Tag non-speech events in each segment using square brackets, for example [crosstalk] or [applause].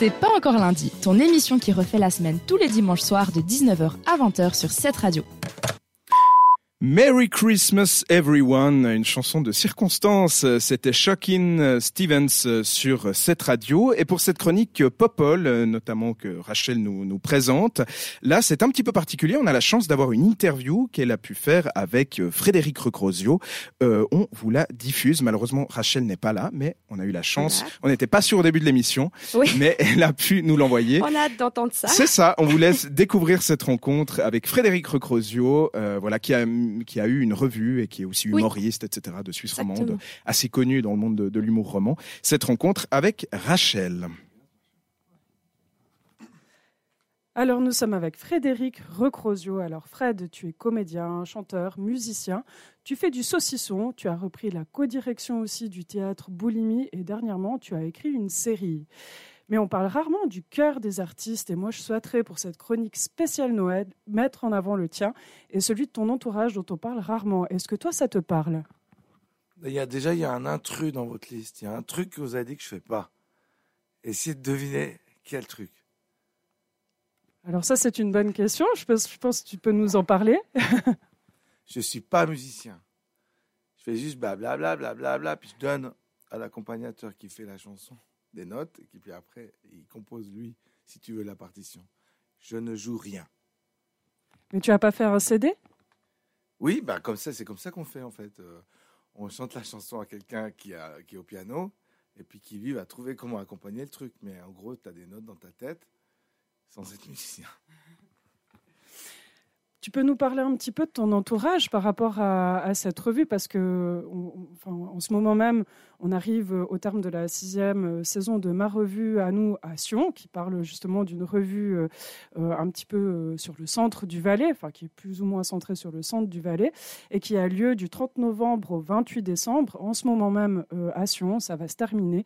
C'est pas encore lundi, ton émission qui refait la semaine tous les dimanches soirs de 19h à 20h sur cette radio. Merry Christmas Everyone, une chanson de circonstance. C'était Shocking Stevens sur cette radio. Et pour cette chronique Popol, notamment que Rachel nous, nous présente, là c'est un petit peu particulier. On a la chance d'avoir une interview qu'elle a pu faire avec Frédéric Recrosio. Euh, on vous la diffuse. Malheureusement, Rachel n'est pas là, mais on a eu la chance. On n'était pas sûr au début de l'émission, mais elle a pu nous l'envoyer. On a hâte d'entendre ça. C'est ça. On vous laisse découvrir cette rencontre avec Frédéric Recrosio, euh, voilà, qui a qui a eu une revue et qui est aussi humoriste, etc., de Suisse romande, assez connu dans le monde de, l'humour roman. Cette rencontre avec Rachel. Alors nous sommes avec Frédéric Recrosio. Alors Fred, tu es comédien, chanteur, musicien. Tu fais du saucisson. Tu as repris la codirection aussi du théâtre Boulimie et dernièrement tu as écrit une série. Mais on parle rarement du cœur des artistes et moi je souhaiterais pour cette chronique spéciale Noël mettre en avant le tien et celui de ton entourage dont on parle rarement. Est-ce que toi ça te parle? Il y a déjà il y a un intrus dans votre liste. Il y a un truc que vous avez dit que je fais pas. Essayez de deviner quel truc. Alors ça c'est une bonne question. Je pense, je pense que tu peux nous en parler. [laughs] je suis pas musicien. Je fais juste blablabla, blablabla, bla, puis je donne à l'accompagnateur qui fait la chanson des notes, et puis après, il compose lui, si tu veux, la partition. Je ne joue rien. Mais tu vas pas faire un CD Oui, bah comme ça, c'est comme ça qu'on fait en fait. Euh, on chante la chanson à quelqu'un qui, a, qui est au piano, et puis qui lui va trouver comment accompagner le truc. Mais en gros, tu as des notes dans ta tête sans être musicien. Tu peux nous parler un petit peu de ton entourage par rapport à, cette revue? Parce que, en ce moment même, on arrive au terme de la sixième saison de ma revue à nous à Sion, qui parle justement d'une revue euh, un petit peu euh, sur le centre du Valais, enfin qui est plus ou moins centrée sur le centre du Valais, et qui a lieu du 30 novembre au 28 décembre. En ce moment même euh, à Sion, ça va se terminer.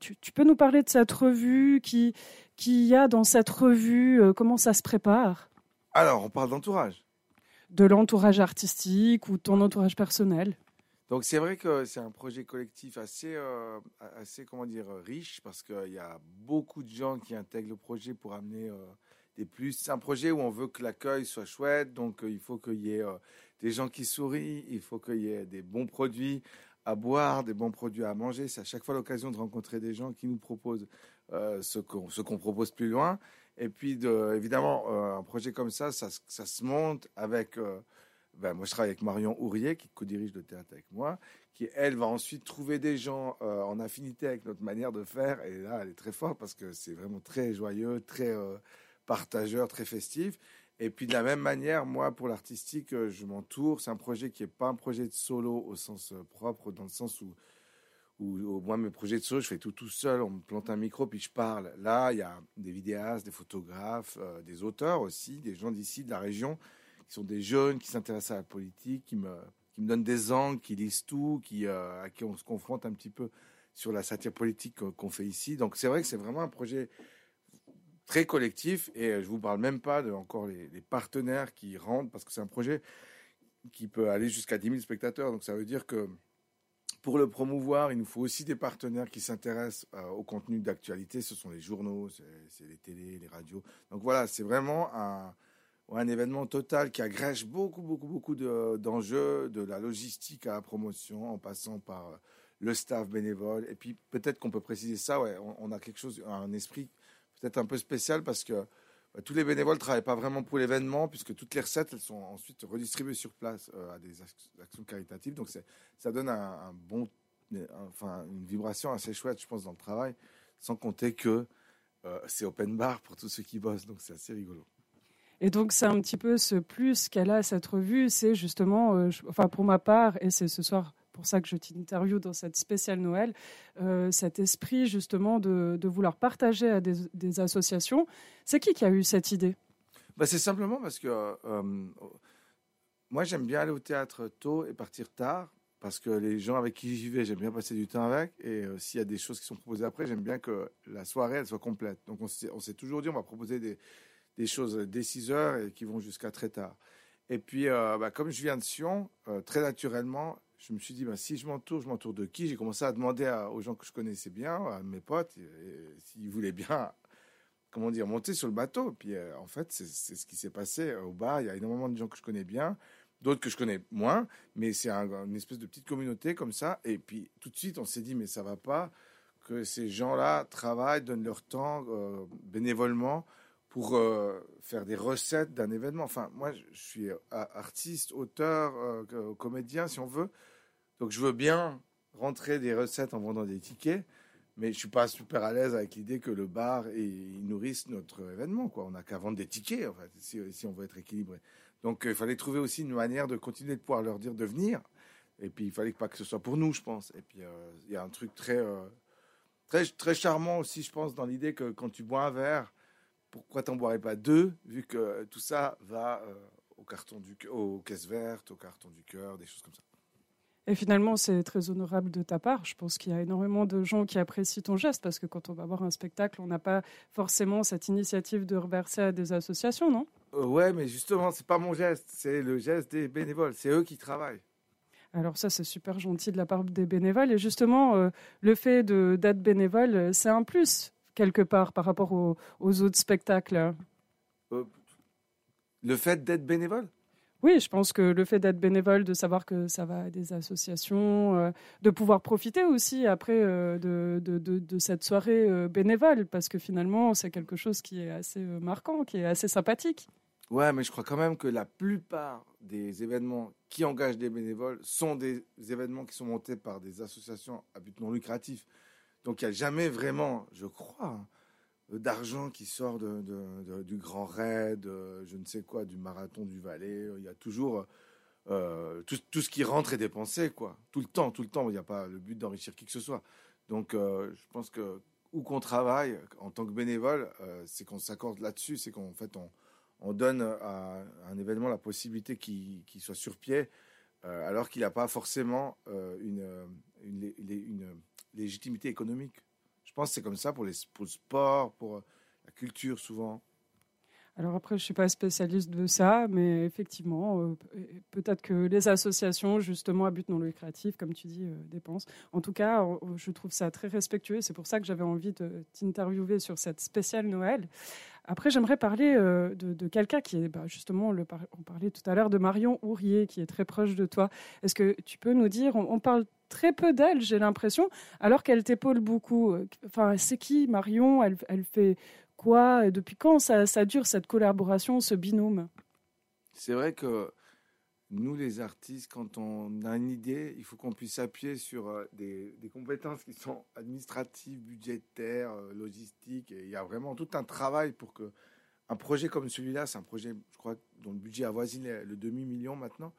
Tu, tu, peux nous parler de cette revue qui, qui y a dans cette revue Comment ça se prépare? Alors, on parle d'entourage. De l'entourage artistique ou ton entourage personnel. Donc c'est vrai que c'est un projet collectif assez, euh, assez comment dire, riche parce qu'il y a beaucoup de gens qui intègrent le projet pour amener euh, des plus. C'est un projet où on veut que l'accueil soit chouette, donc euh, il faut qu'il y ait des gens qui sourient, il faut qu'il y ait des bons produits à boire, des bons produits à manger. C'est à chaque fois l'occasion de rencontrer des gens qui nous proposent ce qu'on propose plus loin. Et puis, de, évidemment, euh, un projet comme ça, ça, se monte avec. Euh, ben, moi, je travaille avec Marion Ourier, qui co-dirige le théâtre avec moi, qui, elle, va ensuite trouver des gens euh, en affinité avec notre manière de faire. Et là, elle est très forte parce que c'est vraiment très joyeux, très partageur, très festif. Et puis, de la même manière, moi, pour l'artistique, je m'entoure. C'est un projet qui n'est pas un projet de solo au sens propre, dans le sens où ou moi mes projets de saut, je fais tout tout seul, on me plante un micro puis je parle. Là, il y a des vidéastes, des photographes, euh, des auteurs aussi, des gens d'ici, de la région, qui sont des jeunes, qui s'intéressent à la politique, qui me, qui me donnent des angles, qui lisent tout, qui, euh, à qui on se confronte un petit peu sur la satire politique qu'on fait ici. Donc c'est vrai que c'est vraiment un projet très collectif et je vous parle même pas de encore les partenaires qui rentrent parce que c'est un projet qui peut aller jusqu'à 10 000 spectateurs. Donc ça veut dire que pour le promouvoir, il nous faut aussi des partenaires qui s'intéressent euh, au contenu d'actualité. Ce sont les journaux, c'est les télés, les radios. Donc voilà, c'est vraiment un, un, événement total qui agrège beaucoup, beaucoup, beaucoup d'enjeux, de, la logistique à la promotion, en passant par euh, le staff bénévole. Et puis peut-être qu'on peut préciser ça, ouais, on, a quelque chose, un esprit peut-être un peu spécial parce que tous les bénévoles ne travaillent pas vraiment pour l'événement, puisque toutes les recettes elles sont ensuite redistribuées sur place euh, à des actions caritatives. Donc ça donne une vibration assez chouette, je pense, dans le travail, sans compter que euh, c'est open bar pour tous ceux qui bossent. Donc c'est assez rigolo. Et donc, c'est un petit peu ce plus qu'elle a cette revue, c'est justement, euh, enfin, pour ma part, et c'est ce soir pour ça que je t'interviewe dans cette spéciale Noël, euh, cet esprit justement de, vouloir partager à des, associations. C'est qui qui a eu cette idée? Bah, C'est simplement parce que euh, moi j'aime bien aller au théâtre tôt et partir tard. Parce que les gens avec qui j'y vais, j'aime bien passer du temps avec. Et euh, s'il y a des choses qui sont proposées après, j'aime bien que la soirée, elle soit complète. Donc on s'est toujours dit, on va proposer des, des choses dès 6 heures et qui vont jusqu'à très tard. Et puis, bah, comme je viens de Sion, très naturellement, je me suis dit, bah, si je m'entoure, je m'entoure de qui? J'ai commencé à demander aux gens que je connaissais bien, à mes potes, s'ils voulaient bien, comment dire, monter sur le bateau. Puis euh, en fait, c'est ce qui s'est passé au bar. Il y a énormément de gens que je connais bien, d'autres que je connais moins, mais c'est une espèce de petite communauté comme ça. Et puis tout de suite, on s'est dit, mais ça va pas que ces gens-là travaillent, donnent leur temps euh, bénévolement pour euh, faire des recettes d'un événement. Enfin, moi, je suis artiste, auteur, comédien, si on veut. Donc je veux bien rentrer des recettes en vendant des tickets, mais je suis pas super à l'aise avec l'idée que le bar il nourrisse notre événement. Quoi. On n'a qu'à vendre des tickets si, on veut être équilibré. Donc il fallait trouver aussi une manière de continuer de pouvoir leur dire de venir. Et puis il fallait pas que ce soit pour nous, je pense. Et puis euh, il y a un truc très, euh, très, très charmant aussi, je pense, dans l'idée que quand tu bois un verre, pourquoi t'en boirais pas deux, vu que tout ça va euh, au carton du, aux caisses vertes, au carton du cœur, des choses comme ça. Et finalement, c'est très honorable de ta part. Je pense qu'il y a énormément de gens qui apprécient ton geste parce que quand on va voir un spectacle, on n'a pas forcément cette initiative de reverser à des associations, non? Euh, Ouais, mais justement, c'est pas mon geste, c'est le geste des bénévoles. C'est eux qui travaillent. Alors ça, c'est super gentil de la part des bénévoles. Et justement, euh, le fait d'être bénévole, c'est un plus quelque part par rapport aux, autres spectacles. Euh, le fait d'être bénévole? Oui, je pense que le fait d'être bénévole, de savoir que ça va à des associations, euh, de pouvoir profiter aussi après euh, de, cette soirée euh, bénévole, parce que finalement, c'est quelque chose qui est assez marquant, qui est assez sympathique. Ouais, mais je crois quand même que la plupart des événements qui engagent des bénévoles sont des événements qui sont montés par des associations à but non lucratif. Donc il n'y a jamais vraiment, je crois, hein, d'argent qui sort de, du Grand Raid, je ne sais quoi, du marathon du Valais. Il y a toujours euh, tout, ce qui rentre est dépensé, quoi. Tout le temps, tout le temps. Il n'y a pas le but d'enrichir qui que ce soit. Donc, euh, je pense que où qu'on travaille en tant que bénévole, euh, c'est qu'on s'accorde là-dessus, c'est qu'en fait on, on, donne à un événement la possibilité qu'il soit sur pied, alors qu'il n'a pas forcément une légitimité économique. Je pense que c'est comme ça pour, les, pour le sport, pour euh, la culture souvent. Alors après, je ne suis pas spécialiste de ça, mais effectivement, euh, peut-être que les associations, justement, à but non lucratif, comme tu dis, euh, dépensent. En tout cas, je trouve ça très respectueux. C'est pour ça que j'avais envie de t'interviewer sur cette spéciale Noël. Après, j'aimerais parler de, quelqu'un qui est, bah, justement, on parlait tout à l'heure de Marion Ourier, qui est très proche de toi. Est-ce que tu peux nous dire, on parle très peu d'elle, j'ai l'impression, alors qu'elle t'épaule beaucoup. Enfin, c'est qui Marion? Elle, elle, fait quoi? Depuis quand ça, ça, dure cette collaboration, ce binôme? C'est vrai que nous, les artistes, quand on a une idée, il faut qu'on puisse s'appuyer sur euh, des, des, compétences qui sont administratives, budgétaires, euh, logistiques. Et il y a vraiment tout un travail pour que un projet comme celui-là, c'est un projet, je crois, dont le budget avoisine le demi-million maintenant.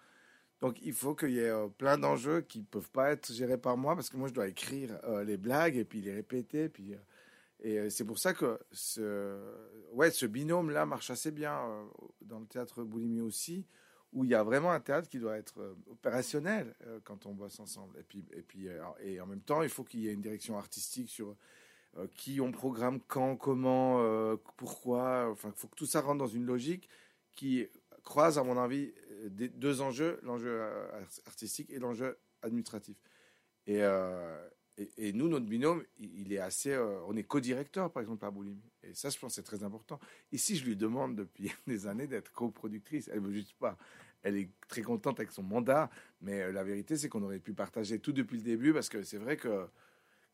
Donc il faut qu'il y ait euh, plein d'enjeux qui ne peuvent pas être gérés par moi parce que moi je dois écrire euh, les blagues et puis les répéter. Puis, euh, et c'est pour ça que ce, ouais, ce binôme-là marche assez bien dans le théâtre Boulimie aussi, où il y a vraiment un théâtre qui doit être opérationnel quand on bosse ensemble. Et puis, et puis et en même temps, il faut qu'il y ait une direction artistique sur qui on programme, quand, comment, pourquoi. Enfin, il faut que tout ça rentre dans une logique qui croise, à mon avis, deux enjeux, l'enjeu euh, artistique et l'enjeu administratif. Euh, et, et, nous, notre binôme, il est assez. Euh, on est co-directeur, par exemple, à Boulimie. Et ça, je pense, c'est très important. Ici, je lui demande depuis [laughs] des années d'être coproductrice. Elle ne veut juste pas. Elle est très contente avec son mandat, mais la vérité, c'est qu'on aurait pu partager tout depuis le début, parce que c'est vrai que,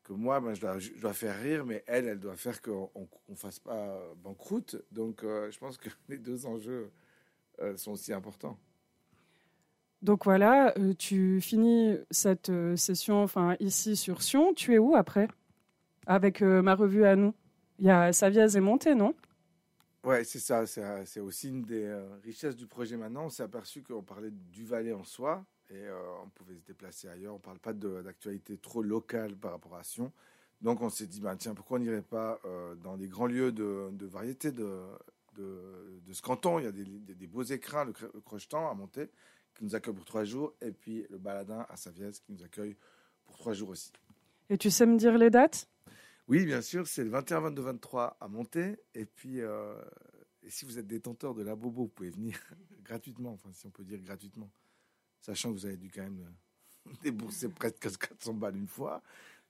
que moi, ben, je, dois, je, dois, faire rire, mais elle, elle doit faire qu'on ne fasse pas banqueroute. Donc, je pense que [laughs] les deux enjeux sont aussi importants. Donc voilà, euh, tu finis cette euh, session enfin, ici sur Sion. Tu es où après? Avec euh, ma revue à nous. Il y a Saviez et Monté, non? Ouais, c'est ça. C'est aussi une des richesses du projet maintenant. On s'est aperçu qu'on parlait du Valais en soi et on pouvait se déplacer ailleurs. On ne parle pas d'actualité trop locale par rapport à Sion. Donc on s'est dit, ben, tiens, pourquoi on n'irait pas dans des grands lieux de, variété de, de, ce canton? Il y a des, beaux écrins, le, le Crochetan à monter qui nous accueille pour trois jours, et puis le Baladin à Saviez qui nous accueille pour trois jours aussi. Et tu sais me dire les dates? Oui, bien sûr, c'est le 21, 22, 23 à monter. Et puis, euh, et si vous êtes détenteur de la Bobo, vous pouvez venir [laughs] gratuitement, enfin si on peut dire gratuitement, sachant que vous avez dû quand même [laughs] déboursé presque 400 balles une fois.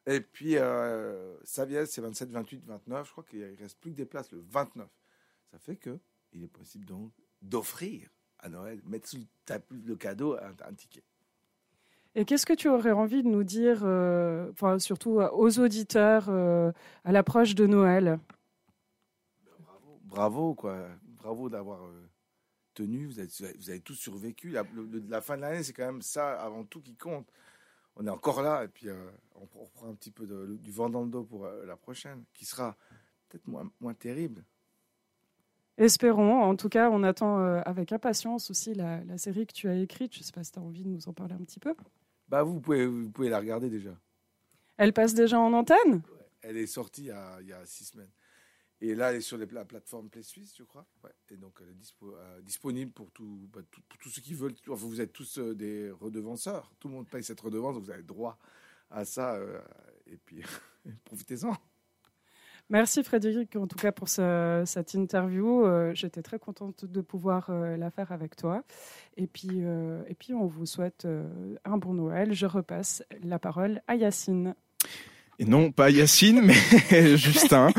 Et puis, euh, Saviez, c'est 27, 28, 29. Je crois qu'il ne reste plus que des places le 29. Ça fait que il est possible donc d'offrir à Noël, mettre sous le cadeau un, ticket. Et qu'est-ce que tu aurais envie de nous dire, euh, enfin, surtout aux auditeurs euh, à l'approche de Noël? Bravo, bravo, quoi. Bravo d'avoir euh, tenu. Vous avez, vous avez tous survécu. La, la fin de l'année, c'est quand même ça avant tout qui compte. On est encore là et puis on, reprend un petit peu du vent dans le dos pour la prochaine, qui sera peut-être moins, moins terrible. Espérons. En tout cas, on attend euh, avec impatience aussi la, série que tu as écrite. Je ne sais pas si tu as envie de nous en parler un petit peu. Bah, vous pouvez, vous pouvez la regarder déjà. Elle passe déjà en antenne? Elle est sortie il y, a, six semaines. Et là, elle est sur les, la plateforme Play Suisse, je crois. Et donc, elle est euh, disponible pour, bah, pour tous ceux qui veulent. vous êtes tous euh, des redevanceurs. Tout le monde paye cette redevance, donc vous avez droit à ça. et puis, [laughs] profitez-en. Merci Frédéric, en tout cas pour cette interview. Euh, j'étais très contente de pouvoir euh, la faire avec toi. Et puis, euh, et puis on vous souhaite un bon Noël. Je repasse la parole à Yacine. Et non, pas Yacine, [laughs] mais Justin.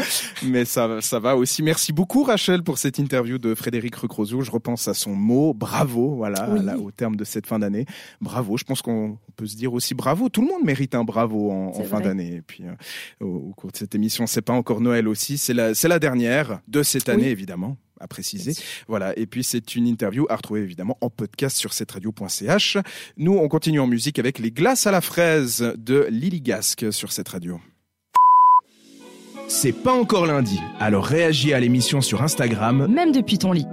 mais ça, ça va aussi. Merci beaucoup, Rachel, pour cette interview de Frédéric Recrozo. Je repense à son mot, bravo, voilà, au terme de cette fin d'année. Bravo. Je pense qu'on peut se dire aussi bravo. Tout le monde mérite un bravo en, fin d'année. Et puis, euh, au, cours de cette émission, c'est pas encore Noël aussi. C'est la, c'est la dernière de cette année, évidemment à préciser. Voilà. Et puis, c'est une interview à retrouver évidemment en podcast sur cette radio.ch. Nous, on continue en musique avec les glaces à la fraise de Lily Gasque sur cette radio. C'est pas encore lundi, alors réagis à l'émission sur Instagram, même depuis ton lit.